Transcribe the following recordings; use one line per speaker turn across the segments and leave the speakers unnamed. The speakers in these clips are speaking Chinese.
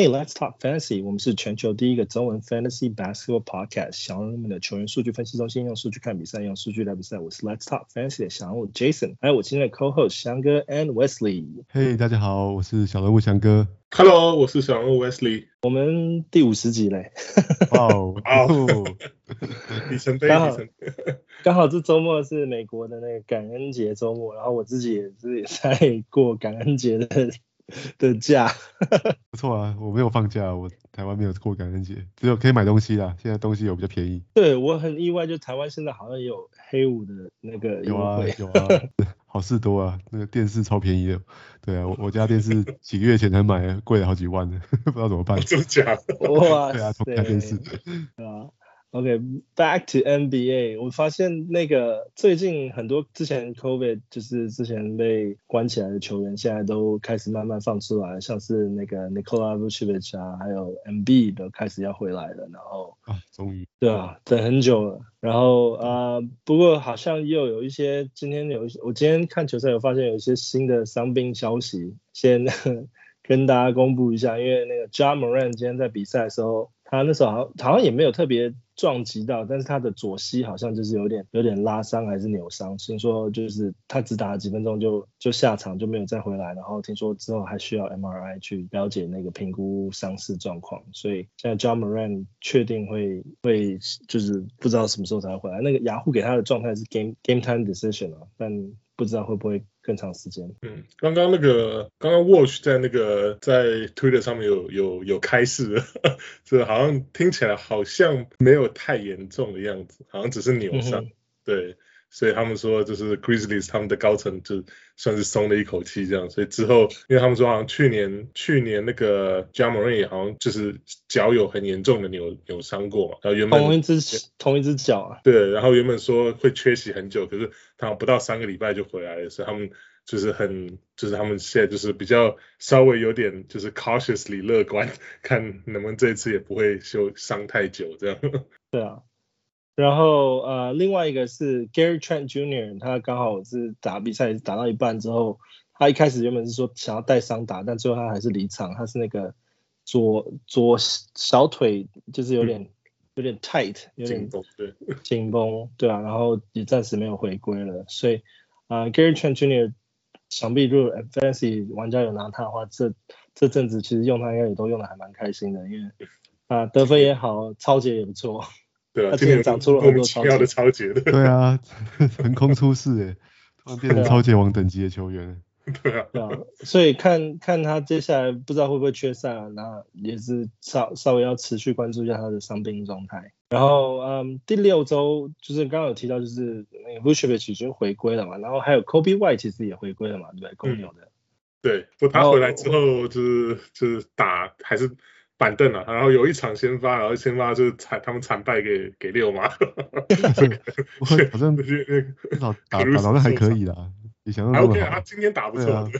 Hey, let's talk fantasy. 我们是全球第一个中文 fantasy basketball podcast。小人物们的球员数据分析中心，用数据看比赛，用数据来比赛。我是 Let's talk fantasy 的小人物 Jason，还有我今天的 co-host 翔哥 and Wesley。
Hey，大家好，我是小人物翔哥。
Hello，我是小人物 Wesley。
我们第五十集嘞。
哇哦，
里程碑，
刚好刚好这周末是美国的那个感恩节周末，然后我自己也是在过感恩节的。的假
不错啊，我没有放假，我台湾没有过感恩节，只有可以买东西啦。现在东西有比较便宜。
对，我很意外，就台湾现在好像也有黑五的那个优惠。
有啊有啊，好事多啊，那个电视超便宜的。对啊，我我家电视几个月前才买，贵了好几万呢，不知道怎么办。
真的假的？
哇，
对啊，重看电视。
对啊。OK，back、okay, to NBA。我发现那个最近很多之前 COVID 就是之前被关起来的球员，现在都开始慢慢放出来，像是那个 Nikola Vucevic 啊，还有 Embiid 都开始要回来了。然后
啊，终于
对啊，等很久了。然后啊、呃，不过好像又有一些今天有一些，我今天看球赛有发现有一些新的伤病消息，先跟大家公布一下。因为那个 Ja Morant 今天在比赛的时候，他那时候好像好像也没有特别。撞击到，但是他的左膝好像就是有点有点拉伤还是扭伤，听说就是他只打了几分钟就就下场就没有再回来，然后听说之后还需要 MRI 去了解那个评估伤势状况，所以现在 Ja Morant 确定会会就是不知道什么时候才会回来，那个雅虎给他的状态是 game game time decision 啊，但不知道会不会。更长时间。
嗯，刚刚那个，刚刚 Watch 在那个在 Twitter 上面有有有开示，这好像听起来好像没有太严重的样子，好像只是扭伤。嗯、对。所以他们说，就是 Grizzlies 他们的高层就算是松了一口气，这样。所以之后，因为他们说好像去年去年那个 Ja Morant 也好像就是脚有很严重的扭扭伤过嘛，然后原本
同一只同一只脚啊。
对，然后原本说会缺席很久，可是他不到三个礼拜就回来了，所以他们就是很就是他们现在就是比较稍微有点就是 cautiously 乐观，看能不能这一次也不会受伤太久这样。
对啊。然后呃，另外一个是 Gary Trent Jr.，他刚好是打比赛打到一半之后，他一开始原本是说想要带伤打，但最后他还是离场。他是那个左左小腿就是有点、有点 tight，有点紧绷，对，紧绷，对啊，然后也暂时没有回归了。所以啊、呃、Gary Trent Jr. 想必如果 Fantasy 玩家有拿他的话，这这阵子其实用他应该也都用的还蛮开心的，因为啊、呃、得分也好，抄截也不错。
对啊，今年长出了很多奇妙的抄截的。
对啊，横空出世诶，突然变成抄截王等级的球员。
对啊，
对啊，所以看看他接下来不知道会不会缺赛啊，那也是稍稍微要持续关注一下他的伤病状态。然后嗯，第六周就是刚刚有提到，就是那个 Vucevic 已经回归了嘛，然后还有 Coby White 其实也回归了嘛，对不对？公牛的。
对，不，他回来之后就是就是打还是。板凳啊，然后有一场先发，然后先发就是惨，他们惨败给给六马。
好像至少打打打的还可以啦，以前还
OK 啊，他今天打不错，啊、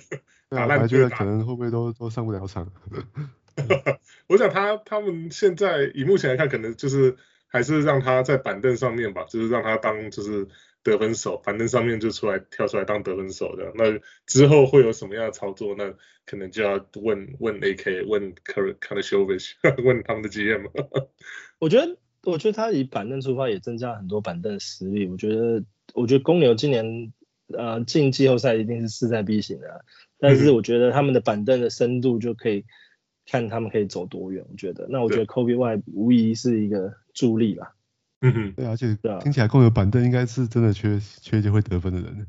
打烂觉得
可能会不会都都上不了场。
我想他他们现在以目前来看，可能就是还是让他在板凳上面吧，就是让他当就是。得分手，板凳上面就出来跳出来当得分手的，那之后会有什么样的操作？那可能就要问问 AK，问 Karnisovas，问他们的 GM。
我觉得，我觉得他以板凳出发也增加很多板凳的实力。我觉得，我觉得公牛今年呃进季后赛一定是势在必行的，但是我觉得他们的板凳的深度就可以看他们可以走多远。我觉得，那我觉得 Coby White 无疑是一个助力吧。
嗯哼，
对，而且听起来公牛板凳应该是真的缺缺一些会得分的人。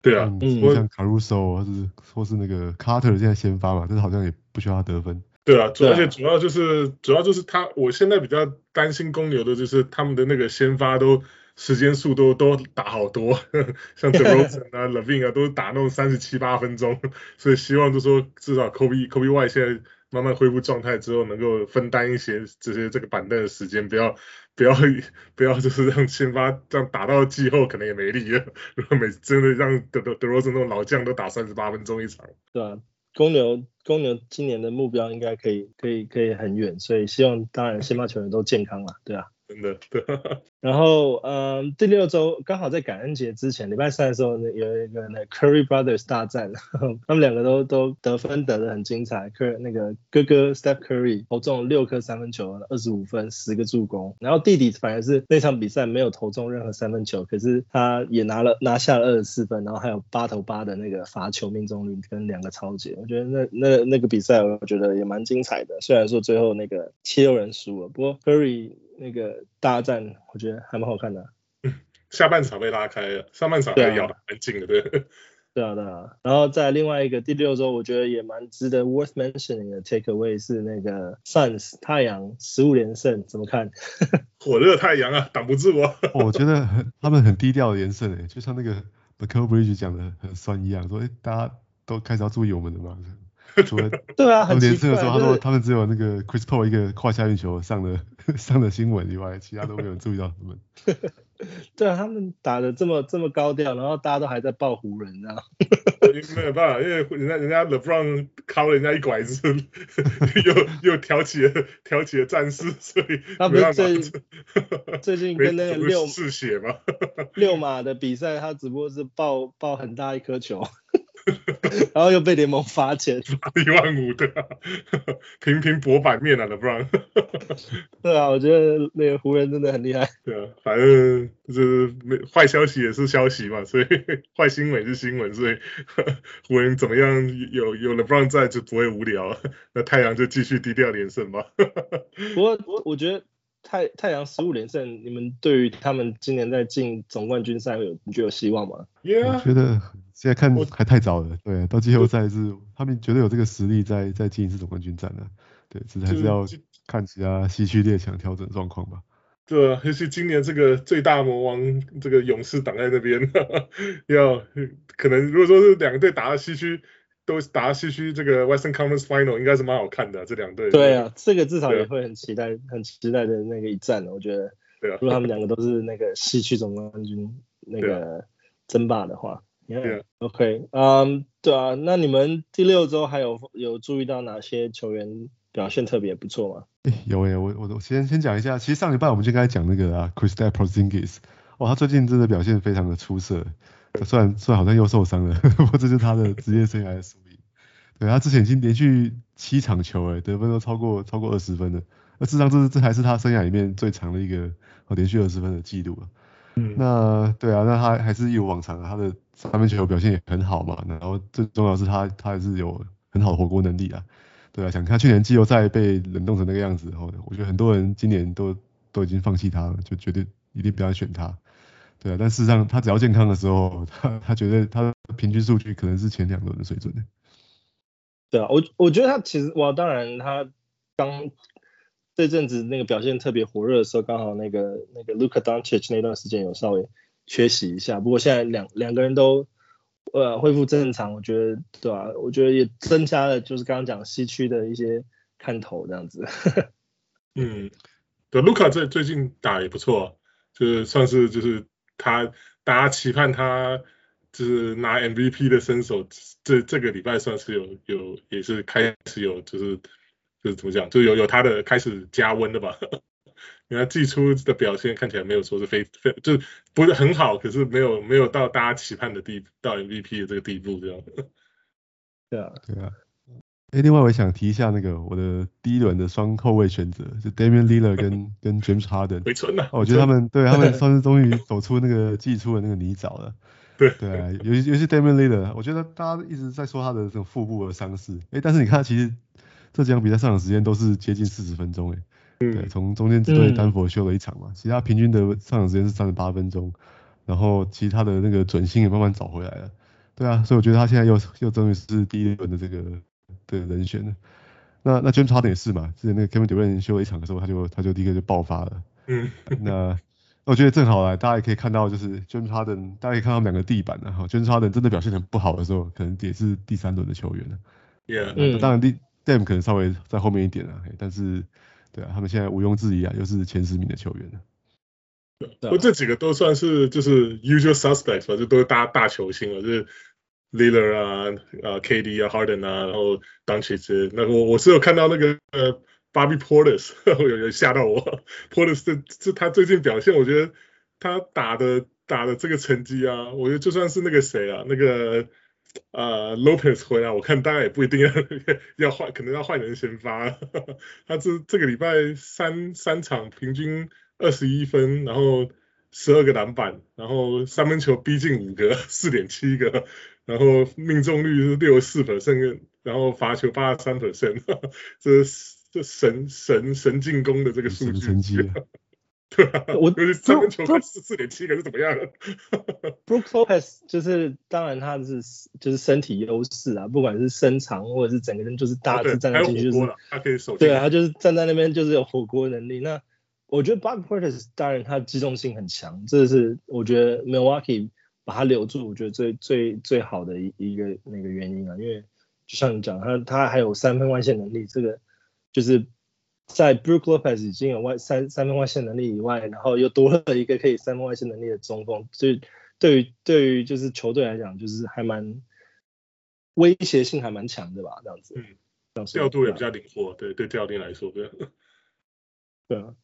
对啊，
嗯，像 Caruso 或是或是那个 Carter 现在先发嘛，但是好像也不需要他得分。
对啊，主而且主要就是主要就是他，我现在比较担心公牛的就是他们的那个先发都时间数都都打好多，像 DeRozan 啊、Levine 啊都打那种三十七八分钟，所以希望就说至少 Coby Coby White 现在慢慢恢复状态之后，能够分担一些这些这个板凳的时间，不要。不要不要，就是让先发这样打到季后可能也没力了。如果每真的让德德德罗兹那种老将都打三十八分钟一场，
对啊，公牛公牛今年的目标应该可以可以可以很远，所以希望当然先发球员都健康了，对啊。
真的，
然后，嗯，第六周刚好在感恩节之前，礼拜三的时候呢，有一个那 Curry Brothers 大战，他们两个都都得分得的很精彩。Curry 那个哥哥 Steph Curry 投中六颗三分球，二十五分，十个助攻。然后弟弟反而是那场比赛没有投中任何三分球，可是他也拿了拿下了二十四分，然后还有八投八的那个罚球命中率跟两个抄截。我觉得那那那个比赛我觉得也蛮精彩的，虽然说最后那个七六人输了，不过 Curry。那个大战我觉得还蛮好看的，
嗯，下半场被拉开了，上半场还咬得蛮紧的，对，
对啊对啊，然后在另外一个第六周，我觉得也蛮值得 worth mentioning 的 take away 是那个 Suns 太阳十五连胜，怎么看？
火热太阳啊，挡不住啊！
我觉得很他们很低调的连胜诶，就像那个 Mikal Bridges 讲的很酸一样，说诶大家都开始要注意我们的嘛。除了
对啊，很
年轻的时候，他
说、
他们只有那个 Chris Paul 一个胯下运球上了 上了新闻以外，其他都没有注意到他们。
对啊，他们打的这么这么高调，然后大家都还在爆湖人，啊。
没有办法，因为人家人家 LeBron 靠人家一拐子，又又挑起了挑起了战事，所以
他不是最最近跟那个六
嗜血吗？
六马的比赛，他只不过是抱抱很大一颗球。然后又被联盟罚钱，
罚一万五的，频频博版面啊，LeBron。
对啊，我觉得那个湖人真的很厉害。
对啊，反正就是坏消息也是消息嘛，所以坏新闻是新闻，所以 湖人怎么样有有 LeBron 在就不会无聊，那太阳就继续低调连胜吧。
不过我觉得太太阳十五连胜，你们对于他们今年在进总冠军赛有你觉得有希望吗
？Yeah.
我觉得。现在看还太早了，对，到季后赛是他们绝对有这个实力再再进一次总冠军战的，对，只是还是要看其他西区列强调整状况吧。
对啊，尤其今年这个最大魔王这个勇士挡在那边，要可能如果说是两个队打到西区，都打到西区这个 Western Conference Final 应该是蛮好看的，这两队。
对啊，这个至少也会很期待，很期待的那个一战，我觉得。
对啊。
如果他们两个都是那个西区总冠军那个争霸的话。Yeah, OK，嗯、um,，对啊，那你们第六周还有有注意到哪些球员表现特别不错吗？
有诶，我我我先先讲一下，其实上礼拜我们就刚才讲那个啊，Kristaps Porzingis，哇，他最近真的表现非常的出色，虽然虽然好像又受伤了，不过这就是他的 职业生涯的输赢。对，他之前已经连续七场球诶，得分都超过超过二十分了，那事实上这是这还是他生涯里面最长的一个哦连续二十分的记录了。嗯，那对啊，那他还是一如往常啊，他的三分球表现也很好嘛，然后最重要是他他还是有很好的火锅能力啊，对啊，想看去年季后赛被冷冻成那个样子，然后我觉得很多人今年都都已经放弃他了，就绝对一定不要选他，对啊，但事实上他只要健康的时候，他他觉得他的平均数据可能是前两轮的水准的。
对啊，我我觉得他其实哇，当然他刚。这阵子那个表现特别火热的时候，刚好那个那个 Luka Doncic 那段时间有稍微缺席一下，不过现在两两个人都呃恢复正常，我觉得对吧、啊？我觉得也增加了就是刚刚讲西区的一些看头这样子。
嗯，对，Luka 最最近打也不错，就是算是就是他大家期盼他就是拿 MVP 的身手，这这个礼拜算是有有也是开始有就是。就是怎么讲，就有有他的开始加温的吧。因为他季初的表现看起来没有说是非非，就是不是很好，可是没有没有到大家期盼的地到 MVP 的这个地步这样。
对啊，
对啊。哎，另外我也想提一下那个我的第一轮的双后卫选择，就 Damian Lillard 跟 跟 James Harden。
回春了。
我觉得他们对他们算是终于 走出那个季初的那个泥沼了。
对
对啊，尤其尤其 Damian Lillard，我觉得大家一直在说他的这种腹部的伤势，哎，但是你看他其实。这几场比赛上场时间都是接近四十分钟，哎，对，从中间只对丹佛休了一场嘛，其他平均的上场时间是三十八分钟，然后其他的那个准心也慢慢找回来了，对啊，所以我觉得他现在又又终于是第一轮的这个的人选了。那那 James Harden 也是嘛，之前那个 Kevin Durant 休了一场的时候，他就他就第一个就爆发了。嗯，那我觉得正好来，大家也可以看到，就是 James Harden，大家可以看到两个地板的哈，James Harden 真的表现很不好的时候，可能也是第三轮的球员了。
Yeah，
嗯，当然第。Dame 可能稍微在后面一点啊，但是对啊，他们现在毋庸置疑啊，又是前十名的球员了。
不过这几个都算是就是 usual suspects 吧，就都是大大球星了，就是 Lillard 啊、啊 KD 啊、Harden 啊，然后 Doncic。那我我是有看到那个呃 Bobby Portis 有有吓到我，Portis 这这他最近表现，我觉得他打的打的这个成绩啊，我觉得就算是那个谁啊，那个呃 Lopez 回来，我看大家也不一定要 要换，可能要换人先发。他这这个礼拜三三场平均二十一分，然后十二个篮板，然后三分球逼近五个，四点七个，然后命中率是六十四 percent，然后罚球八十三 percent，这这神神神进攻的这个数据。对啊，我三分球四四点七个是怎么样？
Brook Lopez 就是当然他是就是身体优势啊，不管是身长或者是整个人就是大致站在进去就是
他可以守。
对啊，他就是站在那边就是有火锅能力。那我觉得 Bobby Portis 当然他机动性很强，这是我觉得 Milwaukee 把他留住，我觉得最最最好的一一个那个原因啊，因为就像你讲，他他还有三分外线能力，这个就是。在 Brook Lopez 已经有外三三分外线能力以外，然后又多了一个可以三分外线能力的中锋，所以对于对于就是球队来讲，就是还蛮威胁性还蛮强的吧，这样子。
嗯，调度也比较灵活，对对教练来说，对。
对啊。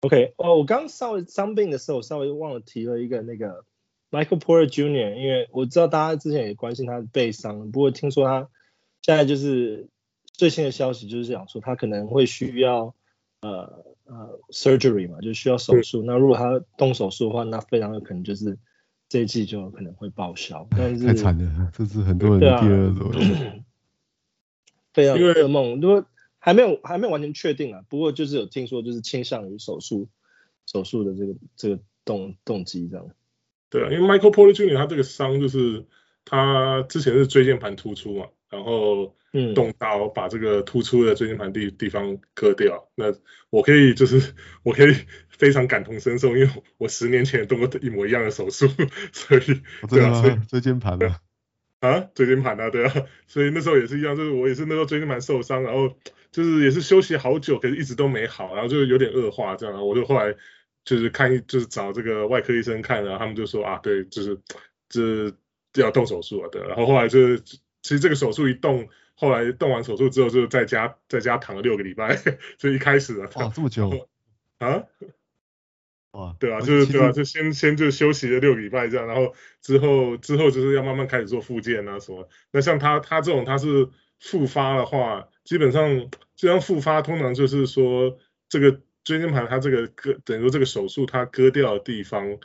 OK，哦，我刚稍微伤病的时候，我稍微忘了提了一个那个 Michael Porter Jr.，因为我知道大家之前也关心他的背伤，不过听说他现在就是。最新的消息就是讲说他可能会需要呃呃 surgery 嘛，就需要手术。那如果他动手术的话，那非常有可能就是这一季就可能会报销。但是
太惨了，这是很多人的第二种。
非常噩梦，如果还没有还没有完全确定啊，不过就是有听说就是倾向于手术手术的这个这个动动机这样。
对啊，因为 Michael Porter Jr. 他这个伤就是他之前是椎间盘突出嘛。然后动刀把这个突出的椎间盘地地方割掉，那我可以就是我可以 非常感同身受，因为我十年前也动过一模一样的手术，所以对啊，所以
椎间盘的
啊，椎间盘啊，对啊，所以那时候也是一样，就是我也是那时候椎间盘受伤，然后就是也是休息好久，可是一直都没好，然后就有点恶化这样，我就后来就是看就是找这个外科医生看，然后他们就说啊，对，就是就是要动手术啊，对，然后后来就是。其实这个手术一动，后来动完手术之后就在家在家躺了六个礼拜，所以一开始啊，
哇，这么久
啊，
哇，
对啊，就是对啊，就先先就休息了六个礼拜这样，然后之后之后就是要慢慢开始做复健啊什么。那像他他这种他是复发的话，基本上这样复发通常就是说这个椎间盘它这个割等于说这个手术它割掉的地方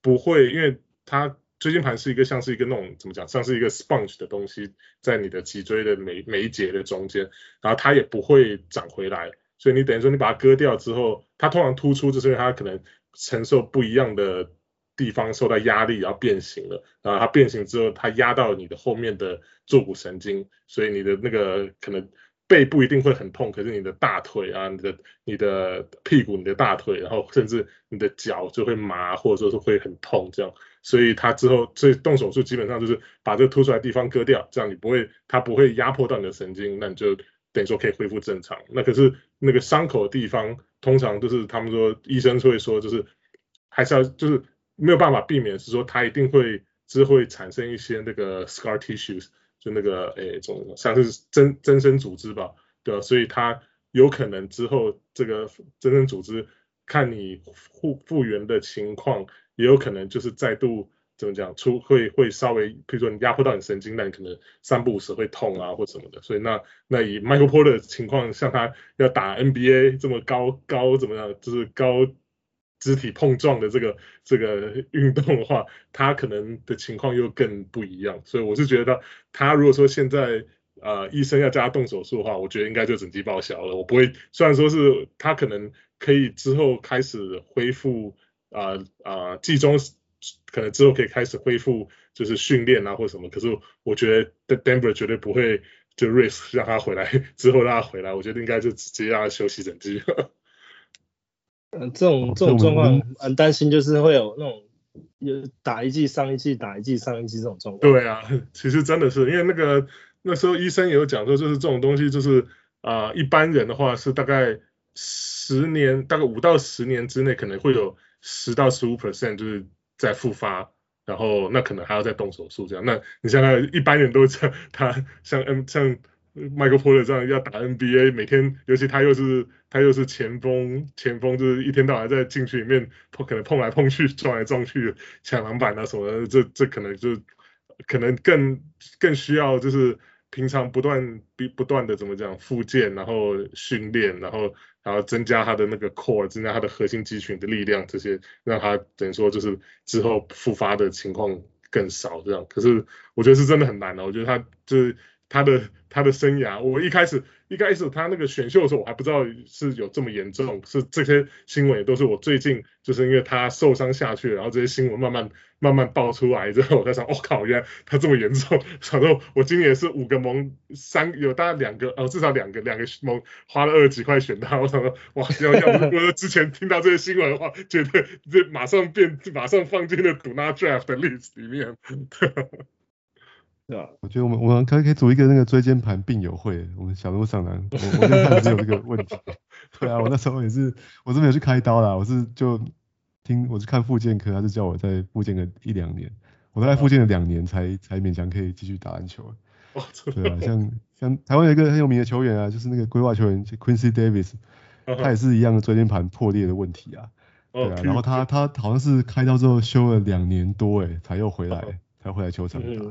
不会，因为它。椎间盘是一个像是一个那种怎么讲，像是一个 sponge 的东西，在你的脊椎的每每一节的中间，然后它也不会长回来，所以你等于说你把它割掉之后，它通常突出，就是因为它可能承受不一样的地方受到压力，然后变形了，然后它变形之后，它压到你的后面的坐骨神经，所以你的那个可能背部一定会很痛，可是你的大腿啊，你的你的屁股、你的大腿，然后甚至你的脚就会麻，或者说是会很痛这样。所以他之后所以动手术基本上就是把这个凸出来的地方割掉，这样你不会，它不会压迫到你的神经，那你就等于说可以恢复正常。那可是那个伤口的地方，通常都是他们说医生会说，就是还是要就是没有办法避免，是说它一定会之后会产生一些那个 scar tissues，就那个诶这种像是增增生组织吧，对吧？所以它有可能之后这个增生组织看你复复原的情况。也有可能就是再度怎么讲出会会稍微，比如说你压迫到你神经，那你可能三不五时会痛啊或什么的。所以那那以 Michael Porter 的情况，像他要打 NBA 这么高高怎么样，就是高肢体碰撞的这个这个运动的话，他可能的情况又更不一样。所以我是觉得他如果说现在呃医生要叫他动手术的话，我觉得应该就整季报销了。我不会，虽然说是他可能可以之后开始恢复。啊啊，季中可能之后可以开始恢复，就是训练啊或什么。可是我觉得 Denver 绝对不会就 risk 让他回来，之后让他回来，我觉得应该就直接让他休息整季。
嗯，这种这种状况很担心，就是会有那种有打一季上一季，打一季上一季这种状况。
对啊，其实真的是因为那个那时候医生也有讲说，就是这种东西就是啊、呃，一般人的话是大概十年，大概五到十年之内可能会有。十到十五 percent 就是在复发，然后那可能还要再动手术这样。那你像他一般人都这样，他像 M 像 Michael Porter 这样要打 NBA，每天，尤其他又是他又是前锋，前锋就是一天到晚在禁区里面碰，可能碰来碰去，撞来撞去，抢篮板啊什么的，这这可能就可能更更需要就是平常不断不不断的怎么讲复健，然后训练，然后然后增加他的那个 core，增加他的核心肌群的力量，这些让他等于说就是之后复发的情况更少这样。可是我觉得是真的很难的，我觉得他就是。他的他的生涯，我一开始一开始他那个选秀的时候，我还不知道是有这么严重，是这些新闻也都是我最近就是因为他受伤下去，然后这些新闻慢慢慢慢爆出来之后，我在想，我、靠，原来他这么严重。想说我今年是五个盟三有大概两个，哦至少两个两个盟花了二十几块选他，我想说哇，要要不我之前听到这些新闻的话，觉得这马上变马上放进了 Do Not Draft 的 list 里面。
对啊，
我觉得我们我们可以可以组一个那个椎间盘病友会，我们小鹿上篮，我我就看只有这个问题。对啊，我那时候也是，我是没有去开刀啦，我是就听我是看复健科，他就叫我在复健个一两年，我大概复健了两年才才勉强可以继续打篮球。对啊，像像台湾有一个很有名的球员啊，就是那个规划球员 Quincy Davis，他也是一样的椎间盘破裂的问题啊。对啊，然后他他好像是开刀之后休了两年多诶，才又回来，才回来球场打。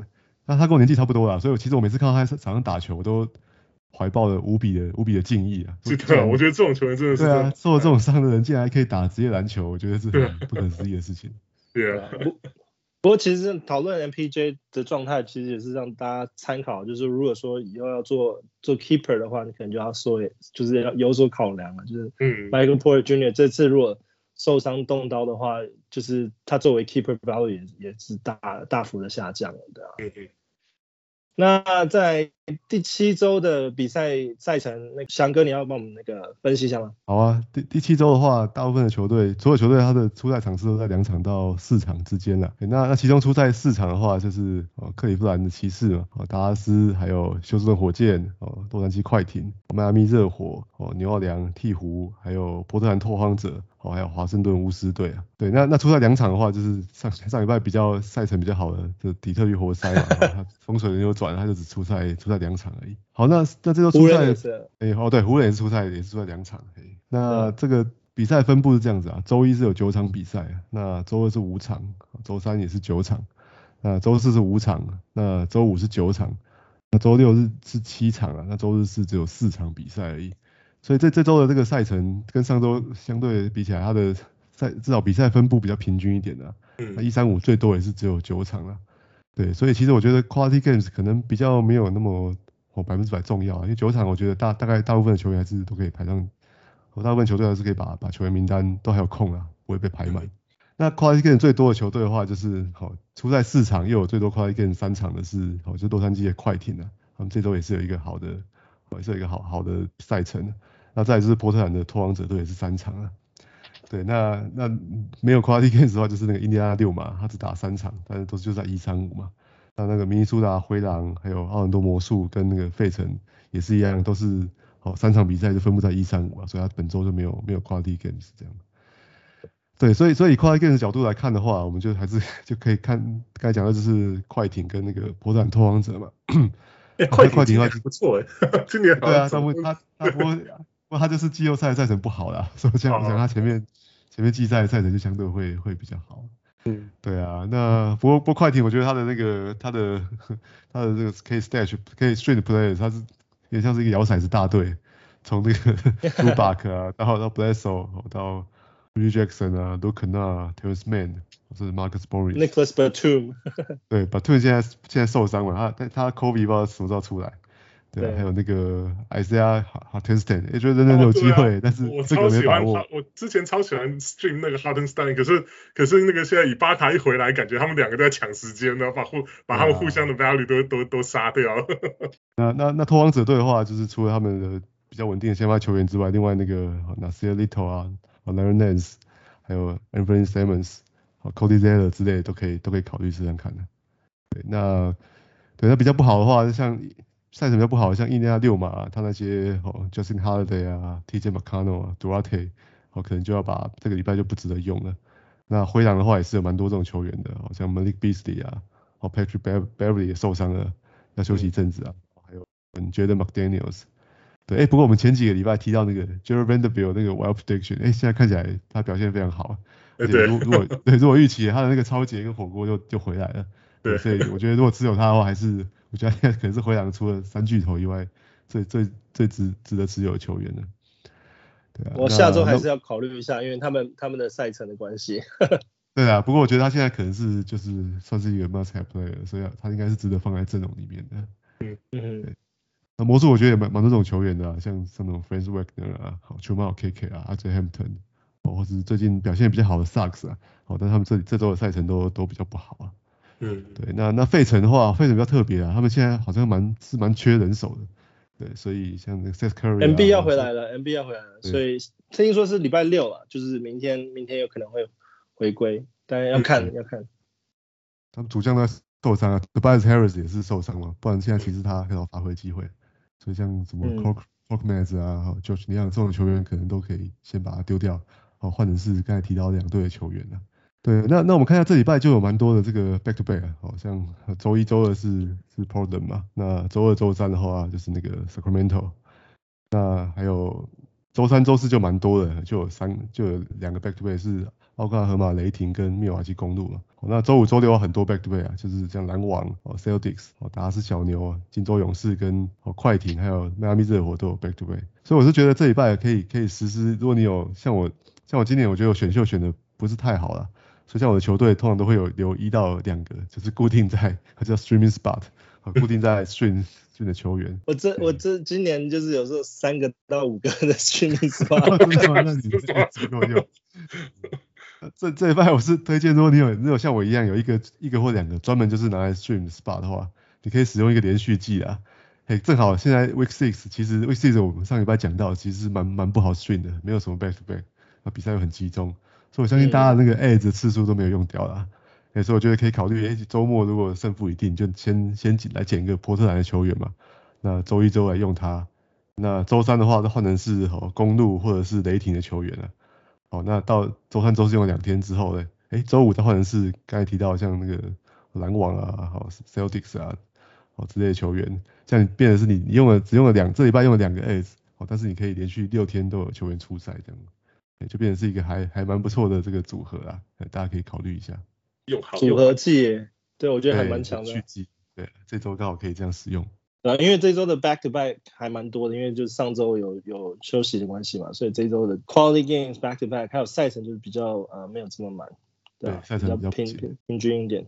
那他跟我年纪差不多啦，所以我其实我每次看到他在场上打球，我都怀抱了无比的无比的敬意啊。
是的，我觉得这种球员真的是。
对啊，受了这种伤的人竟然还可以打职业篮球，我觉得是很不可思议的事情。
对啊。
不，不过其实讨论 MPJ 的状态，其实也是让大家参考，就是如果说以后要做做 keeper 的话，你可能就要说，就是要有所考量了，就是嗯，Michael Porter Jr. 这次如果受伤动刀的话，就是他作为 keeper value 也也是大大幅的下降了，对啊。嗯嗯。那在第七周的比赛赛程，那翔哥你要帮我们那个分析一下吗？
好啊，第第七周的话，大部分的球队，所有球队他的出赛场次都在两场到四场之间了。那那其中出赛四场的话，就是哦克里夫兰的骑士嘛，哦达拉斯，还有休斯顿火箭，哦洛杉矶快艇，迈阿密热火，哦纽奥良鹈鹕，还有波特兰拓荒者。哦，还有华盛顿巫师队啊，对，那那出赛两场的话，就是上上礼拜比较赛程比较好的，就底特律活塞嘛，他风水轮流转，他就只出赛出赛两场而已。好，那那这周出赛，哎、欸，哦对，湖人也是出赛，也是出赛两场。那这个比赛分布是这样子啊，周一是有九场比赛，那周二是五场，周三也是九场，那周四是五场，那周五是九场，那周六是是七场啊，那周日是只有四场比赛而已。所以这这周的这个赛程跟上周相对比起来，它的赛至少比赛分布比较平均一点的、啊。嗯。一三五最多也是只有九场啊。对，所以其实我觉得 quality games 可能比较没有那么哦百分之百重要啊，因为九场我觉得大大概大部分的球员还是都可以排上，我大部分球队还是可以把把球员名单都还有空啊，不会被排满。嗯、那 quality games 最多的球队的话，就是好出赛四场又有最多 quality games 三场的是好就洛杉矶的快艇啊，他们这周也是有一个好的，也是有一个好好的赛程。那再就是波特兰的拓荒者队也是三场啊，对，那那没有 quality games 的话，就是那个印第安纳溜马，他只打三场，但是都是就在一三五嘛。那那个明尼苏达灰狼还有奥兰多魔术跟那个费城也是一样，都是哦三场比赛就分布在一三五啊，所以他本周就没有没有 quality games 这样。对，所以所以以 quality games 的角度来看的话，我们就还是就可以看刚才讲的就是快艇跟那个波特兰拓荒者嘛。
欸、快艇的话不错哎，今年
对啊，他他他不会。他就是季后赛赛程不好啦，所以这样讲他前面前面季赛赛程就相对会会比较好。嗯，对啊，那不过不过快艇我觉得他的那个他的他的这个可以 stash 可以 straight players，他是也像是一个摇骰子大队，从那个 Zubac 啊，然后到 Bledsoe 到 Reggie Jackson 啊，Luke Kennard Terance Mann 或者 Marcus
Morris，Nicholas Batum，
对，Batum 现在现在受伤了，他他 Kobe 不知道什么时候出来。对，还有那个 Isaiah Hartenstein，也觉得真的有机会，但是这个没把握。
我之前超喜欢 Stream 那个 Hartenstein，可是可是那个现在以巴卡一回来，感觉他们两个在抢时间呢，把互把他们互相的 value 都都都杀掉了。
那那那拓荒者队的话，就是除了他们的比较稳定的先发球员之外，另外那个 Nassir Little 啊，Larry Nance，还有 Anfernee Simons，和 Cody Zeller 之类的都可以都可以考虑试试看的。对，那对那比较不好的话，就像。赛程比较不好，像印第安六马，他那些哦，Justin Holiday 啊，TJ McConnell 啊，Duarte，哦，可能就要把这个礼拜就不值得用了。那灰狼的话也是有蛮多这种球员的，好像 Malik Beasley 啊，哦，Patrick Beverley 也受伤了，要休息一阵子啊。还有你觉得 McDaniels。对，哎，不过我们前几个礼拜提到那个 Jarred Vanderbilt 那个 Wild Prediction，哎，现在看起来他表现非常好。对，如如果对如果预期他的那个抄截跟火锅就就回来了。对，所以我觉得如果持有他的话，还是我觉得可能是灰狼除了三巨头以外最最最值值得持有的球员了。对啊，
我下周还是要考虑一下，因为他们他们的赛程的关系。
对啊，不过我觉得他现在可能是就是算是一个 must have player，所以他应该是值得放在阵容里面的。
嗯嗯。
对。那魔术我觉得也蛮蛮多种球员的啊，像像那种 Franz Wagner 啊，好，Jamal KK 啊，RJ Hampton，哦，或是最近表现比较好的 Sucks 啊，好，但他们这这周的赛程都都比较不好啊。
嗯。
对，那那费城的话，费城比较特别啊，他们现在好像蛮是蛮缺人手的。对，所以像那个 Seth Curry 啊。
MB 要回来了，MB 要回来了，所以听说是礼拜六啊，就是明天明天有可能会回归，但要看要看。
他们主将在受伤啊，Tobias Harris 也是受伤了，不然现在其实他很少发挥机会。所以像什么 Cork Korkmaz 啊，Josh Niang 这种球员可能都可以先把他丢掉，好换成是刚才提到两队的球员了。对，那那我们看一下这礼拜就有蛮多的这个 back to back，好像周一周二是是 Portland 嘛，那周二周三的话就是那个 Sacramento，那还有周三周四就蛮多的，就有三就有两个 back to back 是。奥克拉荷马雷霆跟密瓦基公路嘛，那周五周六有很多 back to back 啊，就是像篮网哦，Celtics 哦，达拉斯小牛啊，金州勇士跟哦快艇，还有迈阿密热火都有 back to back，所以我是觉得这礼拜可以可以实施，如果你有像我像我今年我觉得我选秀选的不是太好了，所以像我的球队通常都会有留一到两个，就是固定在它叫 streaming spot，固定在 stream stream 的球员。
我这我这今年就是有时候三个到五个的 streaming spot，
那你足够用。这这一拜我是推荐，如果你有你有像我一样有一个一个或两个专门就是拿来 stream spot 的话，你可以使用一个连续季啊。嘿，正好现在 week six 其实 week six 我们上礼拜讲到，其实是蛮蛮不好 stream 的，没有什么 back to back，那比赛又很集中，所以我相信大家那个 ads 次数都没有用掉啦。所以我觉得可以考虑，哎，周末如果胜负已定，就先先来捡一个波特兰的球员嘛。那周一周来用他，那周三的话再换成是哦公路或者是雷霆的球员了。哦，那到周三、周四用两天之后呢？哎，周五再换成是刚才提到像那个篮网啊、好 Celtics 啊、哦之类的球员，这样变成是你你用了只用了两这礼拜用了两个 As，哦，但是你可以连续六天都有球员出赛，这样，就变成是一个还还蛮不错的这个组合啊，大家可以考虑一下。
组合技，对我觉得还蛮强的。
续季，对，这周刚好可以这样使用。
啊，因为这周的 back to back 还蛮多的，因为就是上周有有休息的关系嘛，所以这周的 quality games back to back 还有赛程就是比较呃没有这么满，
对，赛程比较
平平平均一点。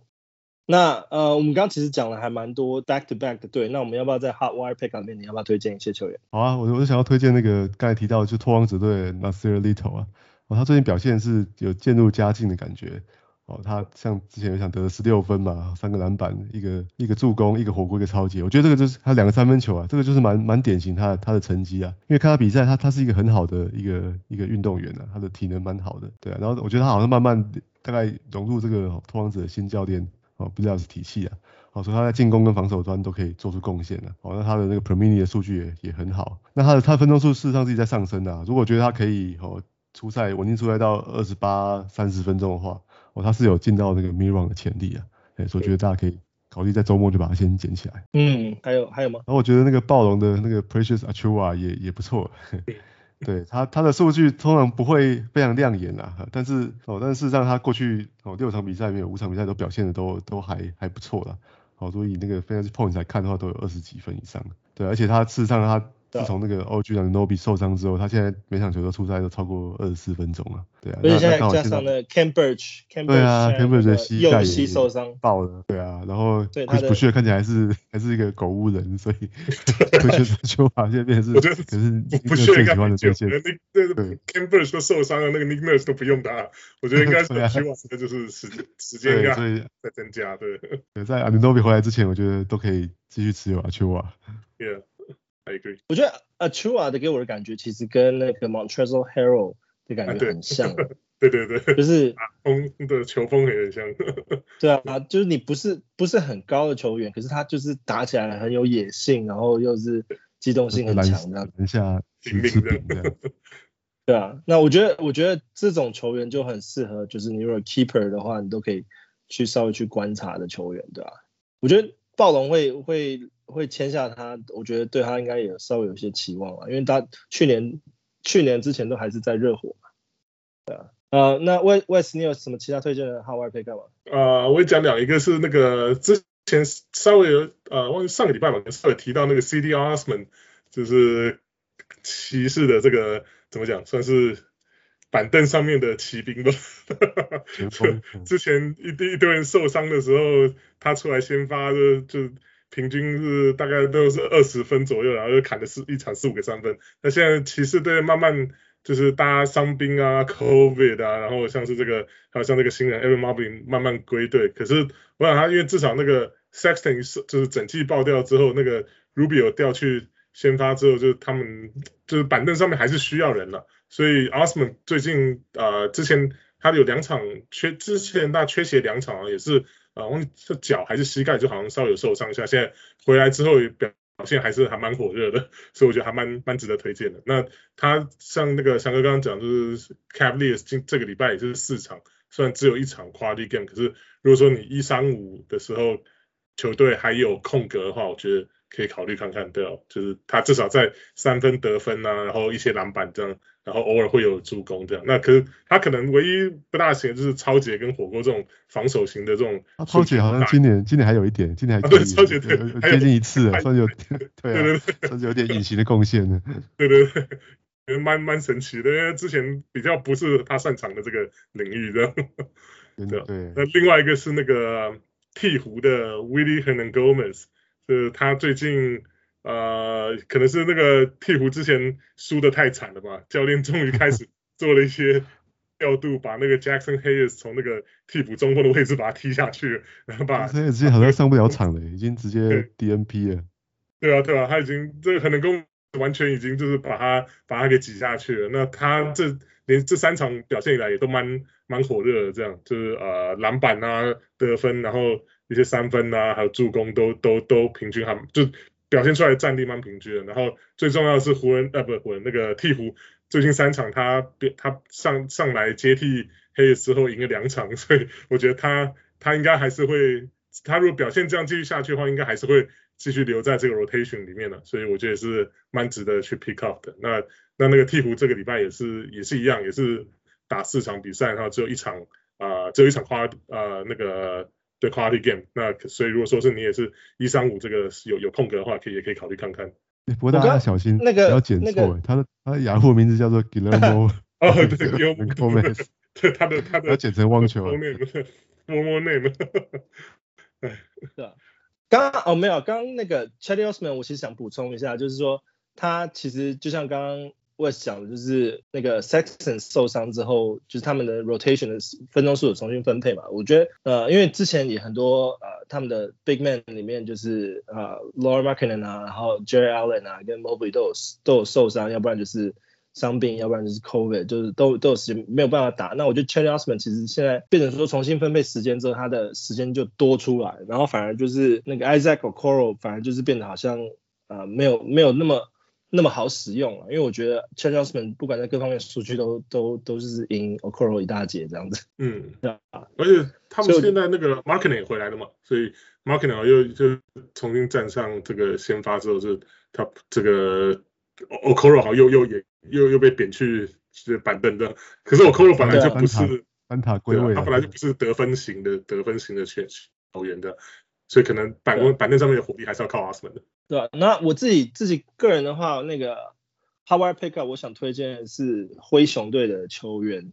那呃我们刚刚其实讲了还蛮多 back to back 的队，那我们要不要在 hot wire pick 里面，你要不要推荐一些球员？
好啊，我我想要推荐那个刚才提到的就拓荒者队 Nassir Little 啊，哦，他最近表现是有渐入佳境的感觉。哦，他像之前有想得了十六分嘛，三个篮板，一个一个助攻，一个火锅，一个超级，我觉得这个就是他两个三分球啊，这个就是蛮蛮典型他他的成绩啊。因为看他比赛，他他是一个很好的一个一个运动员啊，他的体能蛮好的，对啊。然后我觉得他好像慢慢大概融入这个拓荒者的新教练哦，不知道是体系啊，哦，所以他在进攻跟防守端都可以做出贡献了。哦，那他的那个 minute 的数据也也很好，那他的他的分钟数事实上自己在上升的啊。如果觉得他可以哦出赛稳定出赛到二十八三十分钟的话。哦，他是有进到那个 mid run 的潜力啊，哎，所以我觉得大家可以考虑在周末就把它先捡起来。
嗯，还有还有吗？
然后我觉得那个暴龙的那个 Precious Achiuwa 也也不错，对他他的数据通常不会非常亮眼啦，但是哦，但是事实上他过去哦六场比赛里面五场比赛都表现的都都还还不错啦，好，所以那个 Fantasy Points 来看的话都有二十几分以上，对，而且他事实上他。自从那个 OG 的 Anunoby 受伤之后，他现在每场球都出赛都超过二十四分钟了。对啊，
而且现在加上了 Cambridge，
对啊，Cambridge 的膝盖也
受伤
爆了。对啊，然后 Chris Boucher 看起来还是还是一个狗屋人，所以 我觉得球法现在变成是，可是
不需要喜欢的表现。那个 Khem Birch 都受伤了，那个 Nick Nurse 都不用打，我觉得应该是 希望这就是时时间要再增加。对，
在 Anunoby 回来之前，我觉得都可以继续持有 Achiuwa。
Yeah。I agree.
我觉得 Achiuwa 的给我的感觉其实跟那个 Montrezl Harrell 的感觉很像。
对对对，
就是
风的球风也很像。
对啊，就是你不是不是很高的球员，可是他就是打起来很有野性，然后又是机动性很强这样。
等一下，
拼命的。
对啊，那我觉得我觉得这种球员就很适合，就是你如果 keeper 的话，你都可以去稍微去观察的球员，对吧？我觉得暴龙会会。会签下他，我觉得对他应该也稍微有些期望了，因为他去年去年之前都还是在热火嘛。对啊，呃，那 Wes 你有什么其他推荐的 Howard Pickett 吗？
呃，我讲两，一个是那个之前稍微有呃，忘记上个礼拜吧，稍微提到那个 Cedi Osman，就是骑士的这个怎么讲，算是。板凳上面的骑兵吧，之前一堆一堆人受伤的时候，他出来先发就就平均是大概都是二十分左右，然后又砍了四一场四五个三分。那现在骑士队慢慢就是大家伤兵啊，COVID 啊，然后像是这个还有像这个新人 Evan Mobley 慢慢归队。可是我想他因为至少那个 Sexton 是就是整季爆掉之后，那个 Rubio 调去先发之后，就是他们就是板凳上面还是需要人了。所以 Osman 最近呃之前他有两场缺，之前他缺席两场啊也是啊，我这脚还是膝盖，就好像稍微有受伤一下。现在回来之后也表现还是还蛮火热的，所以我觉得还蛮蛮值得推荐的。那他像那个翔哥刚刚讲，就是 Cavaliers 今这个礼拜也是四场，虽然只有一场 Quality Game，可是如果说你一三五的时候球队还有空格的话，我觉得。可以考虑看看，对哦，就是他至少在三分得分啊，然后一些篮板这样，然后偶尔会有助攻这样。那可是他可能唯一不大行的就是超杰跟火锅这种防守型的这种。
超杰好像今年今年还有一点，今年还、啊、
对超杰对
接近一次了，算是有 对对，算是有点隐形的贡献呢。
对对对，蛮蛮神奇的，因为之前比较不是他擅长的这个领域这样。对对。那另外一个是那个鹈鹕的 Willie Hernangomez 是他最近呃，可能是那个鹈鹕之前输的太惨了吧，教练终于开始 做了一些调度，把那个 Jackson Hayes 从那个替补中锋的位置把他踢下去，然后把。现在直接好像上不了场了，已经直接 DNP 了。对啊，对啊，他已经这个可能跟完全已经就是把他把他给挤下去了。那他这连这三场表现以来也都蛮蛮火热的，这样就是呃篮板啊得分，然后。一些三分啊，还有助攻都都都平均还就表现出来的战力蛮平均的。然后最重要的是湖人呃不湖人那个鹈鹕最近三场他他上上来接替黑的时候赢了两场，所以我觉得他他应该还是会他如果表现这样继续下去的话，应该还是会继续留在这个 rotation 里面的。所以我觉得也是蛮值得去 pick up 的。那那那个鹈鹕这个礼拜也是也是一样，也是打四场比赛，然后只有一场啊、只有一场花呃那个。对 quality game，那所以如果说是你也是一三五这个有有空格的话，可以也可以考虑看看。
不过大家要小心，那个不要剪错、那个。他的他的雅虎名字叫做 Guillermo。
哦，对，Guillermo。对，他的 他的。
要剪成网球。
Guillermo name。
哎，是啊。刚刚哦没有，刚刚那个 Charlie Osman，我其实想补充一下，就是说他其实就像刚刚。我想就是那个 Sexton 受伤之后，就是他们的 rotation 的分钟数重新分配嘛。我觉得呃，因为之前也很多呃，他们的 big man 里面就是呃 Lauri Markkanen 啊，然后 Jerry Allen 啊，跟 Mobley 都有都有受伤，要不然就是伤病，要不然就是 COVID，就是都都有时间没有办法打。那我觉得 Cedi Osman 其实现在变成说重新分配时间之后，他的时间就多出来，然后反而就是那个 Isaac o c o r o 反而就是变得好像呃没有没有那么。那么好使用啊，因为我觉得 Cedi Osman 不管在各方面数据都都都是赢 Okoro 一大截这样子。
嗯，对啊。而且他们现在那个 Markkanen 也回来了嘛，所以 Markkanen 又就重新站上这个先发之后，就他这个 Okoro 好又又也又又被贬去板凳的。可是 Okoro 本来就不是
安塔归位，
他本来就不是得分型的得分型的球球员的，所以可能板凳板凳上面的火力还是要靠 Osman 的。
对吧？那我自己自己个人的话，那个 Howard Pickett 我想推荐的是灰熊队的球员。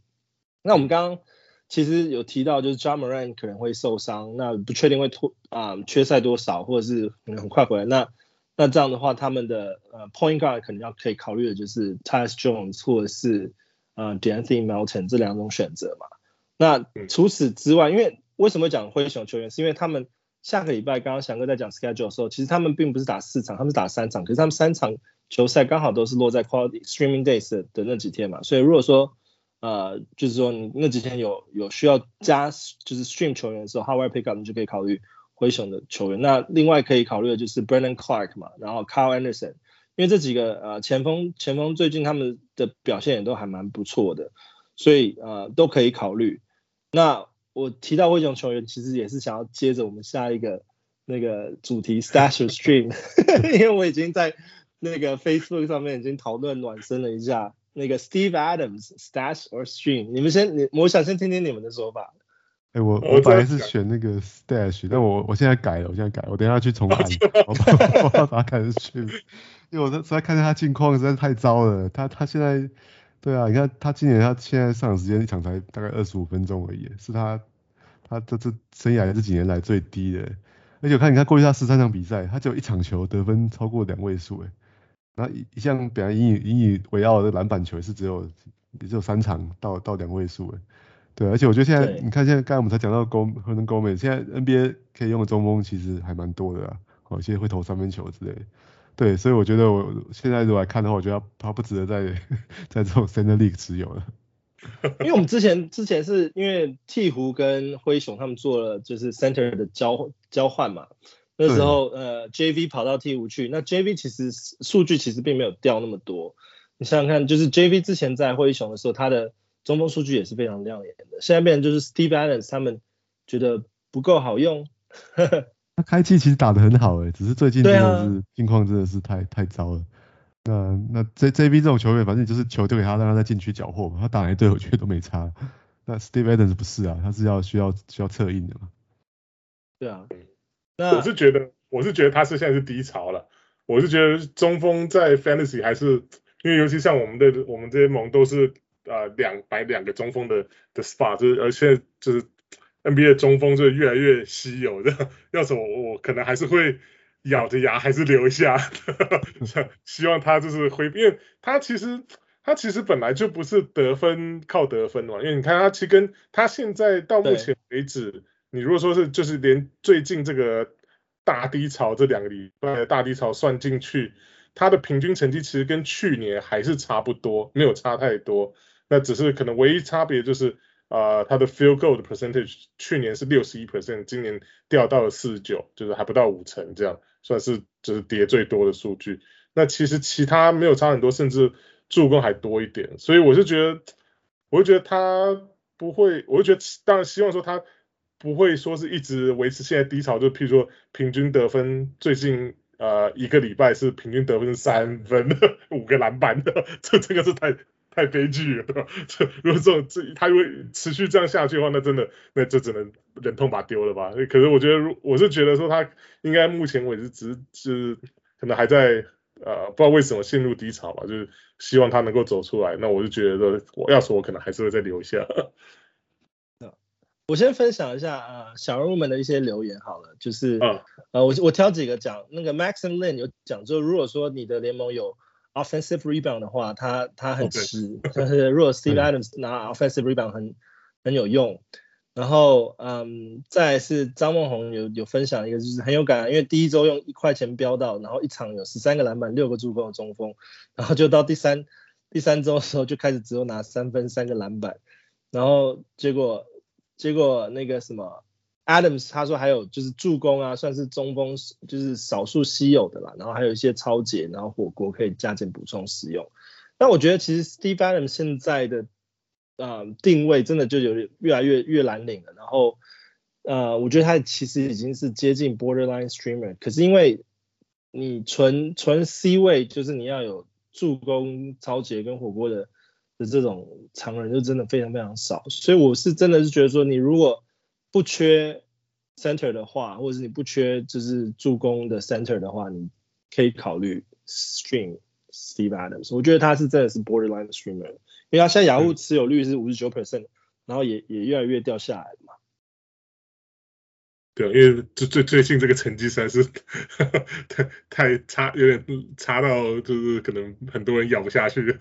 那我们刚刚其实有提到，就是 John Morant 可能会受伤，那不确定会脱啊缺赛多少，或者是很快回来。那那这样的话，他们的呃 Point Guard 可能要可以考虑的就是 Tyus Jones 或者是呃 De'Anthony Melton 这两种选择嘛。那除此之外，因为为什么讲灰熊球员，是因为他们。下个礼拜，刚刚翔哥在讲 schedule 的时候，其实他们并不是打四场，他们是打三场，可是他们三场球赛刚好都是落在 quality streaming days 的那几天嘛，所以如果说呃，就是说你那几天有有需要加就是 stream 球员的时候 h o w a r pick up 你就可以考虑灰熊的球员。那另外可以考虑的就是 Brandon Clark 嘛，然后 Carl Anderson，因为这几个呃前锋前锋最近他们的表现也都还蛮不错的，所以呃都可以考虑。那我提到灰熊球员，其实也是想要接着我们下一个那个主题 Stash or Stream，因为我已经在那个 Facebook 上面已经讨论暖身了一下。那个 Steve Adams Stash or Stream，你们先，你我想先听听你们的说法。
哎、欸，我我本来是选那个 Stash，但我我现在改了，我现在改了，我等一下去重看，我把 我要把它改成 Stream，因为我实在看见他近况实在是太糟了。他他现在，对啊，你看他今年他现在上场时间一场才大概二十五分钟而已，是他他这这生涯这几年来最低的。而且我看你看过去他十三场比赛，他只有一场球得分超过两位数，哎。那一像比较引以引以为傲的篮板球也是只有也只有三场到到两位数诶，对，而且我觉得现在你看现在刚才我们才讲到高赫登戈梅，现在 NBA 可以用的中锋其实还蛮多的啊，哦，一些会投三分球之类的，对，所以我觉得我现在如果来看的话，我觉得他不值得在在这种 Center League 持有了。
因为我们之前之前是因为鹈鹕跟灰熊他们做了就是 Center 的交交换嘛。那时候，呃，JV 跑到鹈鹕去，那 JV 其实数据其实并没有掉那么多。你想想看，就是 JV 之前在灰熊的时候，他的中锋数据也是非常亮眼的。现在变成就是 Steve Adams 他们觉得不够好用。
他开季其实打得很好诶，只是最近真的是近况真的是太太糟了。那那 J J B 这种球员，反正就是球丢给他，让他在禁区缴获嘛，他打来队我觉得都没差。那 Steve Adams 不是啊，他是要需要需要策应的嘛。
对啊。
那我是觉得，我是觉得他是现在是低潮了。我是觉得中锋在 Fantasy 还是，因为尤其像我们的我们这些盟都是呃两摆两个中锋的的 spot，就是而且就是 NBA 中锋就越来越稀有的。要是我我可能还是会咬着牙还是留一下，希望他就是会，因为他其实他其实本来就不是得分靠得分嘛，因为你看他其实跟他现在到目前为止。你如果说是就是连最近这个大低潮这两个礼拜的大低潮算进去，他的平均成绩其实跟去年还是差不多，没有差太多。那只是可能唯一差别就是啊、呃，他的 field goal 的 percentage 去年是六十一 percent，今年掉到了四十九，就是还不到五成这样，算是就是跌最多的数据。那其实其他没有差很多，甚至助攻还多一点。所以我是觉得，我就觉得他不会，我就觉得当然希望说他。不会说是一直维持现在低潮，就譬如说平均得分，最近呃一个礼拜是平均得分三分，五个篮板的，这这个是太太悲剧了？这如果说这他如果持续这样下去的话，那真的那就只能忍痛把丢了吧。可是我觉得，我是觉得说他应该目前为止只是可能还在呃不知道为什么陷入低潮吧，就是希望他能够走出来。那我就觉得，我要说我可能还是会再留一下。
我先分享一下啊、呃，小人物们的一些留言好了，就是、
嗯、
呃，我我挑几个讲，那个 Max and Lin 有讲，就如果说你的联盟有 offensive rebound 的话，他他很吃，但.是如果 Steve Adams 拿 offensive rebound 很很有用。然后嗯，再来是张梦红有有分享一个，就是很有感，因为第一周用一块钱标到，然后一场有十三个篮板、六个助攻的中锋，然后就到第三第三周的时候就开始只有拿三分、三个篮板，然后结果。结果那个什么，Adams 他说还有就是助攻啊，算是中锋，就是少数稀有的啦。然后还有一些抄截，然后火锅可以加减补充使用。那我觉得其实 Steve Adams 现在的呃定位真的就有点越来越越蓝领了。然后呃，我觉得他其实已经是接近 borderline streamer。可是因为你纯纯 C 位，就是你要有助攻、抄截跟火锅的。的这种常人就真的非常非常少，所以我是真的是觉得说，你如果不缺 center 的话，或者是你不缺就是助攻的 center 的话，你可以考虑 stream Steve Adams。我觉得他是真的是 borderline streamer，因为他现在雅虎持有率是五十九 percent，然后也也越来越掉下来了嘛。
对，因为最最最近这个成绩实在是 太太差，有点差到就是可能很多人咬不下去。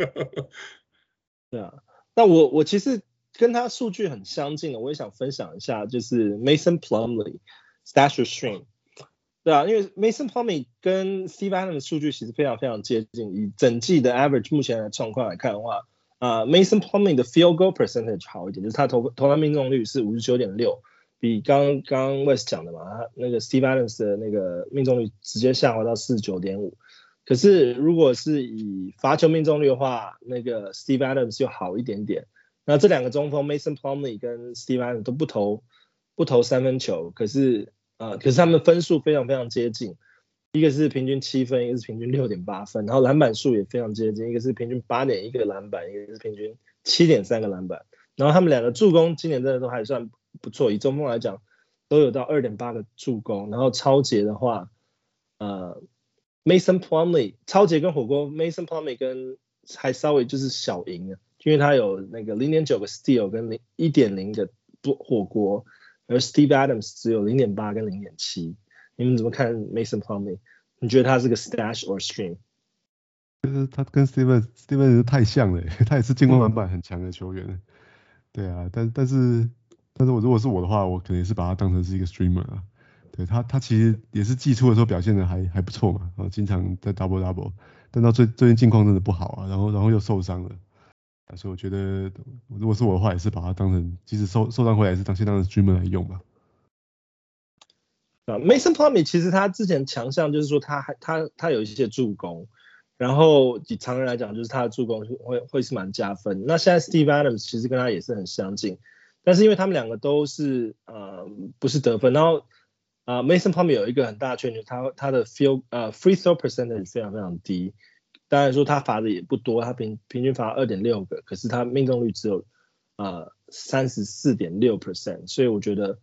对啊，那我我其实跟他数据很相近的，我也想分享一下，就是 Mason Plumlee Stash or Stream，对啊，因为 Mason Plumlee 跟 Steve Adams 的数据其实非常非常接近，以整季的 average 目前的状况来看的话，啊、呃、Mason Plumlee 的 field goal percentage 好一点，就是他投投篮命中率是五十九点六，比刚刚 West 讲的嘛，他那个 Steve Adams 的那个命中率直接下滑到四十九点五。可是，如果是以罚球命中率的话，那个 Steve Adams 就好一点点。那这两个中锋 Mason Plumlee 跟 Stephen 都不投不投三分球，可是呃，可是他们分数非常非常接近，一个是平均七分，一个是平均六点八分，然后篮板数也非常接近，一个是平均八点一个篮板，一个是平均七点三个篮板，然后他们两个助攻今年真的都还算不错，以中锋来讲都有到二点八个助攻，然后抄截的话，呃，Mason Plumlee 抄截跟火锅，Mason Plumlee 跟还稍微就是小赢啊，因为他有那个零点九个 steal 跟零一点零个不火锅，而 Steve Adams 只有零点八跟零点七，你们怎么看 Mason Plumlee？你觉得他是个 stash or stream？
就是他跟 Steven Steven 太像了，他也是进攻篮板很强的球员。对啊，但但是但是我如果是我的话，我可能也是把他当成是一个 streamer 啊。对他他其实也是季初的时候表现的还还不错嘛，然后经常在 double double。但到最最近境况真的不好啊，然后然后又受伤了，所以我觉得如果是我的话，也是把它当成，即使受受伤回来，也是当先当 streamer 来用吧。
啊，Mason Plumlee 其实他之前强项就是说他还他他有一些助攻，然后以常人来讲，就是他的助攻会会是蛮加分。那现在 Steve Adams 其实跟他也是很相近，但是因为他们两个都是呃不是得分，然后。啊、Mason Plumlee 有一个很大的缺点，他他的 feel 呃、free throw percentage 非常非常低。当然说他罚的也不多，他平平均罚二点六个，可是他命中率只有呃三十四点六 percent。所以我觉得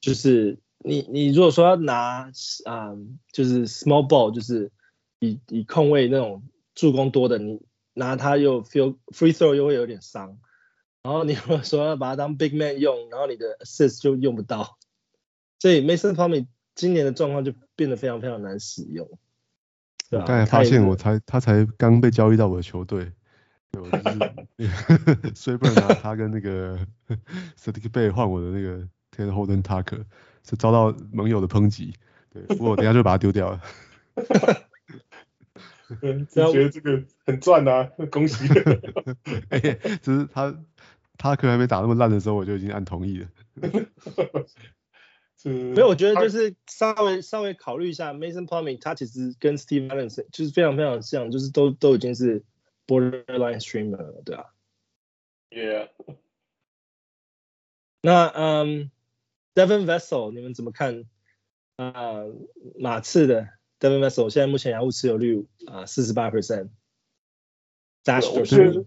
就是你你如果说要拿啊、就是 small ball 就是以以控卫那种助攻多的，你拿他又 feel free throw 又会有点伤。然后你如果说要把他当 big man 用，然后你的 assist 就用不到。所以 Mason Plumlee 今年的状况就变得非常非常难使用。
我刚才发现，我才他才刚被交易到我的球队，对，我就是 所以不能拿他跟那个 Saddiq Bey 换我的那个 Talen Horton-Tucker，是遭到盟友的抨击。对，不过我等下就把他丢掉了。
嗯，我觉得这个很赚啊，恭喜。
哎，只是他 Tucker 还没打那么烂的时候，我就已经按同意了。
所以我觉得就是稍微稍微考虑一下，Mason Plumlee 他其实跟 Steve Adams 就是非常非常像，就是都都已经是 borderline streamer 了，对啊。
Yeah。
那嗯，Devin Vassell 你们怎么看啊、呃？马刺的 Devin Vassell 现在目前洋务持有率啊四十八 percent。
Dash 我觉得，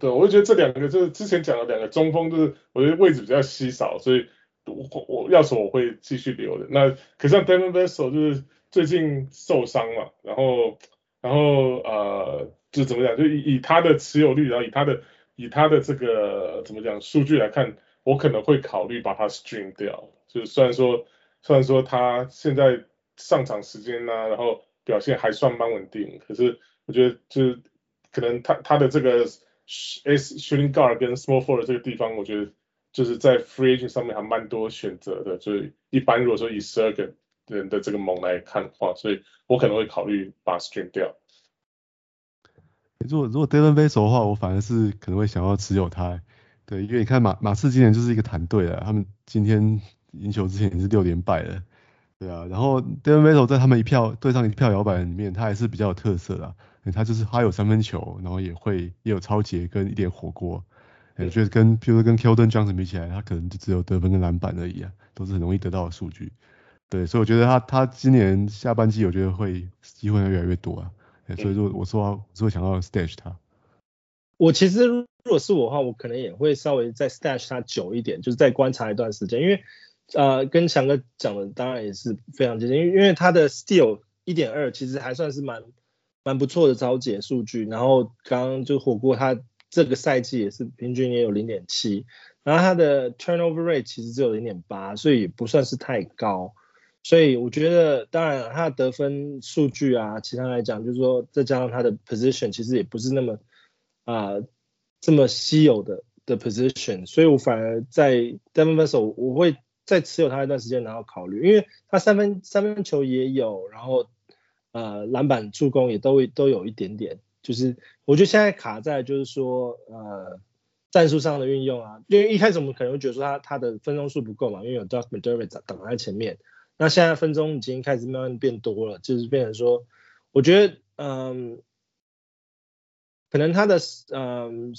对，我就觉得这两个就是之前讲的两个中锋，就是我觉得位置比较稀少，所以。我我要说我会继续留的，那可是像 Devin Vessel 就是最近受伤嘛，然后然后呃就怎么讲，就以以他的持有率，然后以他的以他的这个怎么讲数据来看，我可能会考虑把他 stream 掉。就是虽然说虽然说他现在上场时间呢、然后表现还算蛮稳定，可是我觉得就是可能他他的这个 S shooting guard 跟 small forward 这个地方，我觉得。就是在 free agent 上面还蛮多选择的，所以一般如果说以十二个人的这个盟来看的话，所以我可能会考虑把 stream 掉。
如果如果 Devin Vassell 的话，我反而是可能会想要持有他，对，因为你看马马刺今年就是一个团队啊，他们今天赢球之前也是六连败了，对啊，然后 Devin Vassell 在他们一票对上一票摇摆里面，他还是比较有特色的，他就是他有三分球，然后也会也有抄截跟一点火锅。我觉得跟，譬如说跟 Keldon Johnson 比起来，他可能就只有得分跟篮板而已啊，都是很容易得到的数据。对，所以我觉得他他今年下半季我觉得会机会会越来越多啊。所以说我说我说想要 stash 他。
我其实如果是我的话，我可能也会稍微再 stash 他久一点，就是再观察一段时间，因为呃跟强哥讲的当然也是非常接近，因为因为他的 steal 一点二其实还算是蛮蛮不错的抄截数据，然后刚刚就火锅他。这个赛季也是平均也有零点七，然后他的 turnover rate 其实只有零点八，所以也不算是太高。所以我觉得，当然他的得分数据啊，其他来讲，就是说再加上他的 position，其实也不是那么啊、这么稀有的的 position。所以我反而在 Devin Vassell 我会再持有他一段时间，然后考虑，因为他三分三分球也有，然后呃篮板助攻也都会都有一点点。就是我觉得现在卡在就是说呃战术上的运用啊，因为一开始我们可能会觉得说他他的分钟数不够嘛，因为有 Doug McDermott 挡在前面，那现在分钟已经开始慢慢变多了，就是变成说，我觉得嗯可能他的嗯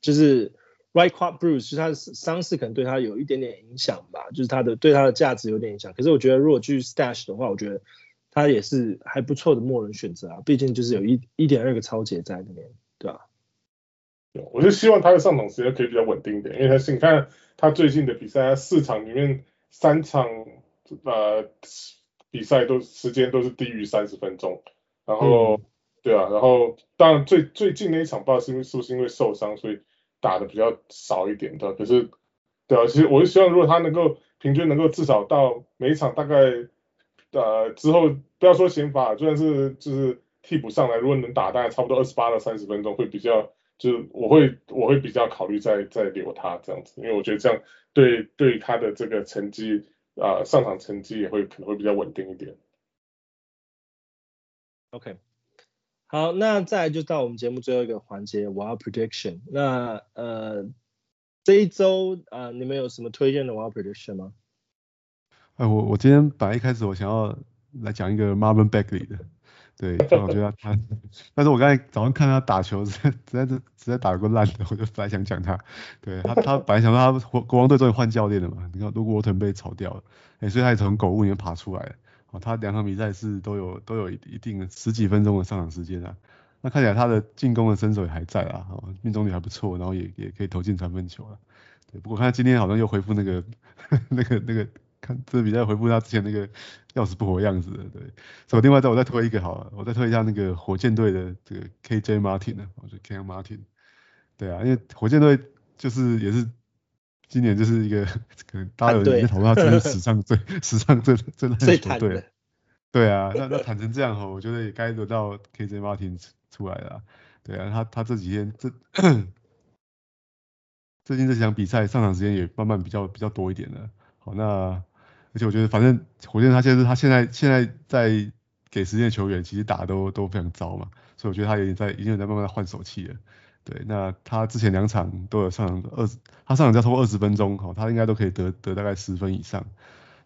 就是 right quad bruise 是他的伤势可能对他有一点点影响吧，就是他的对他的价值有点影响。可是我觉得如果去 stash 的话，我觉得他也是还不错的末轮选择啊，毕竟就是有一一点二个抄截在那边，对吧？
我就希望他的上场时间可以比较稳定一点，因为他是你看他最近的比赛，他四场里面三场呃比赛都时间都是低于三十分钟，然后、嗯、对啊，然后当然最最近那一场不知道是因为是不是因为受伤，所以打的比较少一点的，可是对啊，其实我就希望如果他能够平均能够至少到每一场大概呃之后不要说先发，就算是就是替补上来，如果能打大概差不多二十八到三十分钟会比较。就是我会我会比较考虑再再留他这样子，因为我觉得这样对对他的这个成绩啊、上场成绩也会可能会比较稳定一点。
OK，好，那再就到我们节目最后一个环节，Wild Prediction。那呃这一周啊、你们有什么推荐的 Wild Prediction 吗？
哎、我我今天本来一开始我想要来讲一个 Marvin Bagley 的。对，但我觉得他，但是我刚才早上看他打球，实在实在是实在打得够烂的，我就本来想讲他。对他，他本来想说他国王队终于换教练了嘛，你看，如果沃腾被炒掉了，哎，所以他也从狗屋里面爬出来了。哦，他两场比赛是都有都有一定十几分钟的上场时间啊。那看起来他的进攻的身手也还在啊，哦，命中率还不错，然后也也可以投进三分球了。对，不过看他今天好像又恢复那个那 个那个。这比赛回复他之前那个要死不活的样子的，对。所以另外再我再推一个好了，我再推一下那个火箭队的这个 KJ Martin 呢，我觉得 KJ Martin，对啊，因为火箭队就是也是今年就是一个可能大家有人在讨论他真是史上最史上最最烂的球队，对啊，那那谈成这样哈，我觉得也该轮到 KJ Martin 出来了，对啊，他他这几天这最近这几场比赛上场时间也慢慢比较比较多一点了，好那。而且我觉得，反正火箭他现在他现在现在在给时间的球员，其实打的都都非常糟嘛，所以我觉得他已经在已经在慢慢换手气了。对，那他之前两场都有上场二十，他上场要超过二十分钟，哈，他应该都可以得得大概十分以上。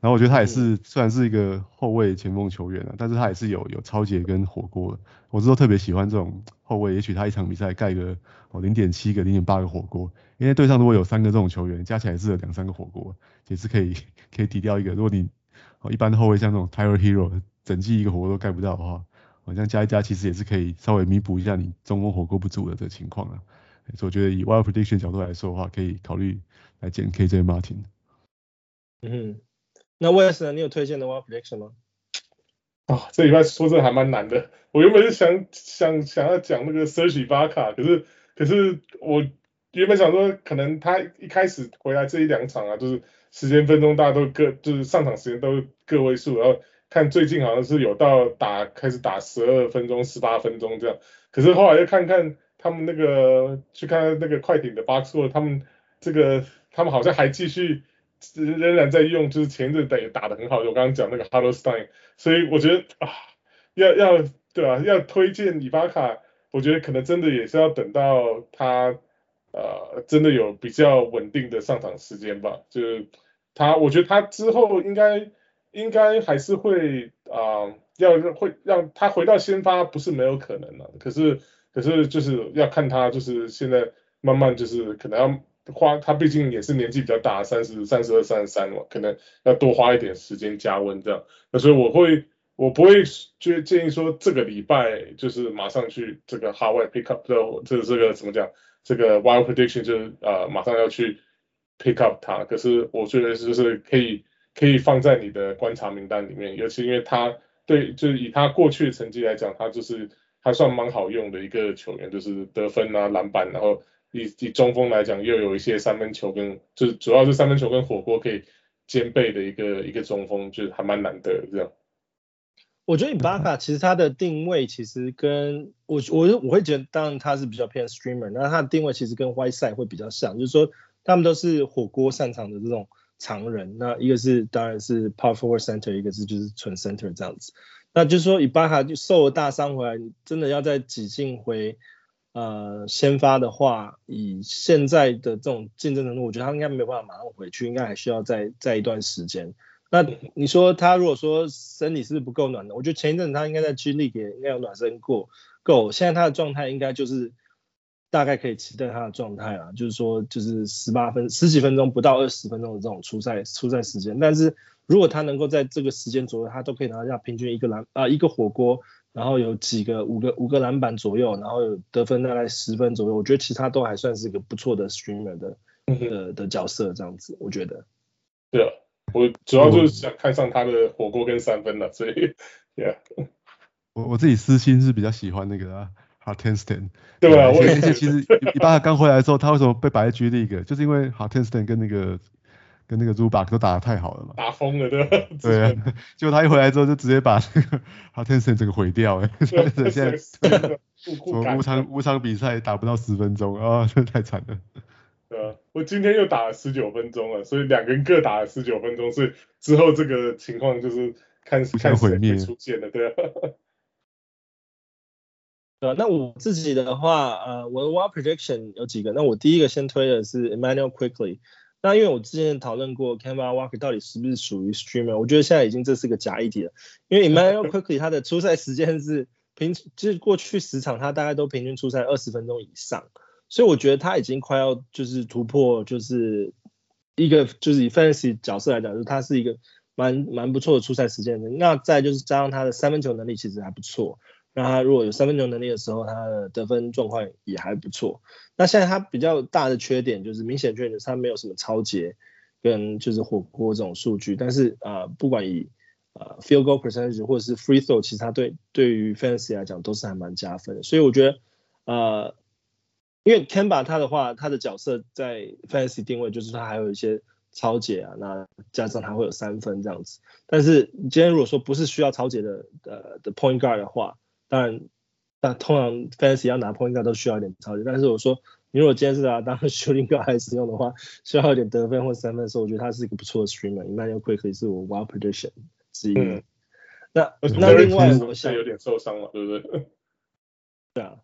然后我觉得他也是虽然是一个后卫前锋球员啊，但是他也是有有超节跟火锅的。我是说特别喜欢这种后卫，也许他一场比赛盖个哦零点七个、零点八个火锅，因为队上如果有三个这种球员，加起来是有两三个火锅，也是可以可以抵掉一个。如果你哦一般的后卫像那种 Tyler Herro，整季一个火锅都盖不到的话，好像加一加其实也是可以稍微弥补一下你中锋火锅不足的这个情况啊。所以我觉得以 Wild Prediction 角度来说的话，可以考虑来捡 KJ Martin。
嗯。那 Wes 呢？你有推荐的 Wild Prediction 吗？
啊、哦，这礼拜说真的还蛮难的。我原本是想想想要讲那个 Serge Ibaka，可是可是我原本想说，可能他一开始回来这一两场啊，就是时间分钟大家都各就是上场时间都个位数，然后看最近好像是有到打开始打十二分钟、十八分钟这样。可是后来又看看他们那个去看那个快艇的 Box Score，他们这个他们好像还继续。仍然在用，就是前阵子也打得很好。就我刚刚讲那个 Hartenstein，所以我觉得啊，要要对啊，要推荐伊巴卡，我觉得可能真的也是要等到他呃真的有比较稳定的上场时间吧。就是他，我觉得他之后应该应该还是会啊、要会让他回到先发不是没有可能的。可是可是就是要看他就是现在慢慢就是可能要。花他毕竟也是年纪比较大，三十三十二、三十三了，可能要多花一点时间加温这样。那所以我会，我不会就建议说这个礼拜就是马上去这个 Hardware pick up 的这这个怎么讲，这个 Wild Prediction 就是呃马上要去 pick up 它。可是我觉得就是可以可以放在你的观察名单里面，尤其因为他对就是以他过去的成绩来讲，他就是还算蛮好用的一个球员，就是得分啊、篮板，然后。以以中锋来讲，又有一些三分球跟，就是主要是三分球跟火锅可以兼备的一个一个中锋，就是还蛮难得这样。
我觉得伊巴卡其实他的定位其实跟我我我会觉得，当然他是比较偏 streamer，那他的定位其实跟 Whiteside 会比较像，就是说他们都是火锅擅长的这种常人。那一个是当然是 power forward center，一个是就是纯 center 这样子。那就是说伊巴卡就受了大伤回来，真的要再挤进回。呃，先发的话，以现在的这种竞争程度，我觉得他应该没有办法马上回去，应该还需要再再一段时间。那你说他如果说身体是不够暖的，我觉得前一阵他应该在 G League 也应该有暖身过够。现在他的状态应该就是大概可以期待他的状态啊，就是说就是十八分十几分钟不到二十分钟的这种出赛出赛时间，但是如果他能够在这个时间左右，他都可以拿下平均一个篮啊、呃、一个火锅，然后有几个五个五个篮板左右，然后有得分大概十分左右，我觉得其他都还算是一个不错的 streamer 的的的角色这样子，我觉得。
对啊，我主要就是想看上他的火锅跟三分了，所以，yeah。
我我自己私心是比较喜欢那个啊。Hartenstein
对吧？而
且其实伊巴卡刚回来的时候，他为什么被摆在 G League？就是因为 Hartenstein 跟那个跟那个 Zubac 都打得太好了嘛。
打疯了，对吧？
对啊，结果他一回来之后，就直接把那个 Hartenstein 整个毁掉，哎，现在 五场五场比赛打不到十分钟啊，这太惨了。
对啊，我今天又打了十九分钟了，所以两个人各打了十九分钟，所以之后这个情况就是看看谁会出现了，对啊。
呃，那我自己的话，呃，我的 wild prediction 有几个。那我第一个先推的是 Emmanuel Quickley。那因为我之前讨论过 c a m b a Walker 到底是不是属于 streamer，我觉得现在已经这是个假议题了。因为 Emmanuel Quickley 他的出赛时间是平，就是过去十场他大概都平均出赛二十分钟以上，所以我觉得他已经快要就是突破，就是一个就是以 fantasy 角色来讲，就是他是一个蛮蛮不错的出赛时间的。那再就是加上他的三分球能力其实还不错。那他如果有三分球能力的时候，他的得分状况也还不错。那现在他比较大的缺点就是明显缺点就是他没有什么抄截跟就是火锅这种数据。但是啊、不管以啊、呃、field goal percentage 或者是 free throw，其实他对对于 fantasy 来讲都是还蛮加分的。所以我觉得呃，因为 Kemba 他的话，他的角色在 fantasy 定位就是他还有一些超解啊，那加上他会有三分这样子。但是你今天如果说不是需要超解的呃的 point guard 的话，当然，那通常 fantasy 要拿 point guard 都需要一点超解，但是我说，你如果今天是拿当 shooting guard 来使用的话，需要一点得分或三分的时候，我觉得他是一个不错的 streamer。Emmanuel Quickley 是我 wild prediction 之一。嗯、那那另外我想
有点受伤了，对不对？
对啊，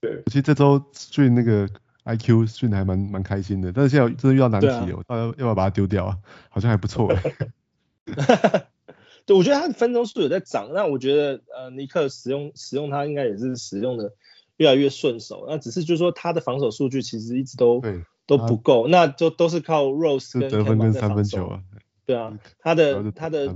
对。
其实这周 stream 那个 IQ stream 还蛮蛮开心的，但是现在真的遇到难题了，要、啊、要不要把它丢掉啊？好像还不错。
对，我觉得他的分钟数有在涨，那我觉得呃尼克使用使用他应该也是使用的越来越顺手，那只是就是说他的防守数据其实一直都都不够，那就都是靠 Rose 跟
得分跟三分球啊，
对啊，他的他的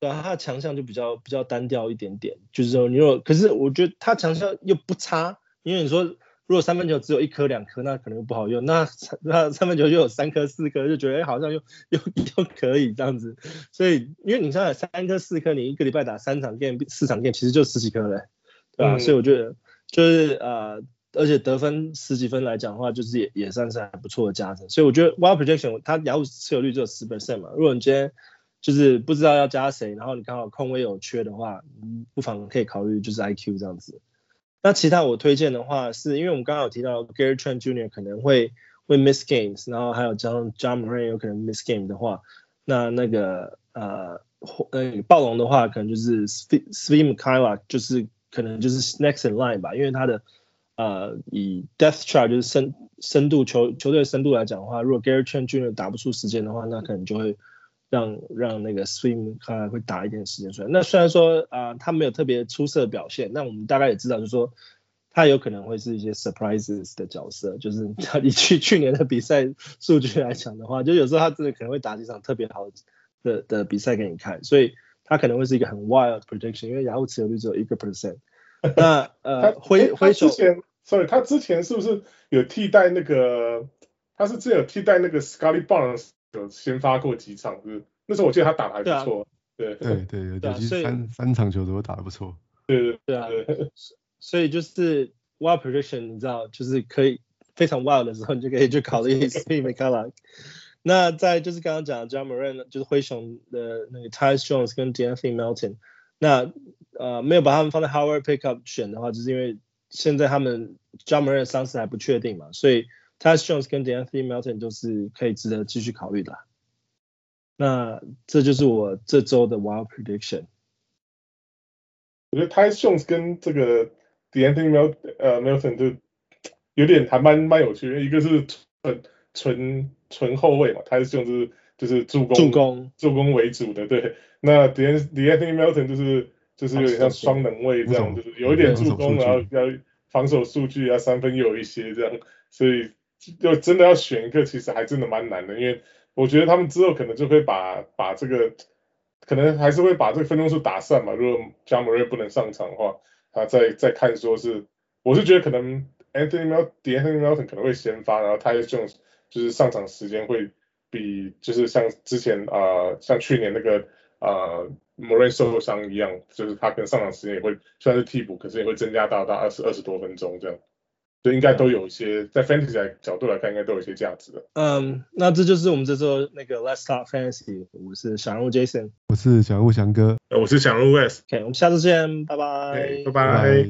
对啊，他的强项就比较比较单调一点点，就是说你如果可是我觉得他强项又不差，因为你说。如果三分球只有一颗两颗，那可能又不好用。那那三分球就有三颗四颗，就觉得好像又又又可以这样子。所以因为你像三颗四颗，你一个礼拜打三场 game 四场 game，其实就十几颗嘞，对吧？嗯、所以我觉得就是呃，而且得分十几分来讲的话，就是也也算是还不错的加成。所以我觉得 wild projection 它雅虎持有率只有十 percent 嘛。如果你今天就是不知道要加谁，然后你刚好空位有缺的话，不妨可以考虑就是 IQ 这样子。那其他我推荐的话，是因为我们刚刚有提到 Gary Trent Jr. 可能会会 miss games，然后还有加上 Ja Morant 有可能 miss game 的话，那那个呃呃暴龙的话，可能就是 Swim Kiva，就是可能就是 next in line 吧，因为他的呃以 depth chart 就是深深度球球队深度来讲的话，如果 Gary Trent Jr. 打不出时间的话，那可能就会。让让那个 Swim 看来会打一点时间出来。那虽然说啊、呃，他没有特别出色的表现，那我们大概也知道，就是说他有可能会是一些 surprises 的角色。就是他 以去去年的比赛数据来讲的话，就有时候他真的可能会打几场特别好的的比赛给你看，所以他可能会是一个很 wild prediction。因为雅虎持有率只有一个 percent。那呃，灰灰手
，sorry，他之前是不是有替代那个？他是之前有替代那个 Scottie Barnes？有先发过几场，是那时候我记得他打的还不错，对
对 对，有几三三场球都打的不错，
对对
对啊，所以就是 wild prediction，你知道，就是可以非常 wild 的时候，你就可以去考虑 Svi Mykhailiuk。那再就是刚刚讲的 Ja Morant，就是灰熊的那个 Tyus Jones 跟 De'Anthony Melton，那呃没有把他们放在 Howard Pickup 选的话，就是因为现在他们 Ja Morant 伤势还不确定嘛，所以。Tyus Jones 跟 De'Anthony Melton 都是可以值得继续考虑的。那这就是我这周的 Wild Prediction。
我觉得 Tyus Jones 跟这个 De'Anthony Mel 呃 Melton 就有点还蛮蛮有趣的，一个是纯纯纯后卫嘛，Tyus Jones 就是就是助攻
助攻
助攻为主的，对。那 De'Anthony Melton 就是就是有点像双能卫这样，就是有一点助攻，然后要。防守数据啊，三分又有一些这样，所以就真的要选一个，其实还真的蛮难的，因为我觉得他们之后可能就会把把这个，可能还是会把这个分钟数打散嘛。如果 Ja Morant 不能上场的话，他再再看说是，我是觉得可能 Anthony Melton，Anthony Melton 可能会先发，然后 Tyus Jones 就是上场时间会比就是像之前啊、像去年那个啊。呃 Morant 受伤一样，就是他跟上场时间也会虽然是替补，可是也会增加到到二十二十多分钟这样，所以应该都有一些在 Fantasy 角度来看，应该都有一些价值的。
嗯，那这就是我们这周那个 Let's Talk Fantasy，我是小人物 Jason，
我是小人物翔哥，
我是小人物 Wes，OK，
我们下次见，拜拜，
拜拜。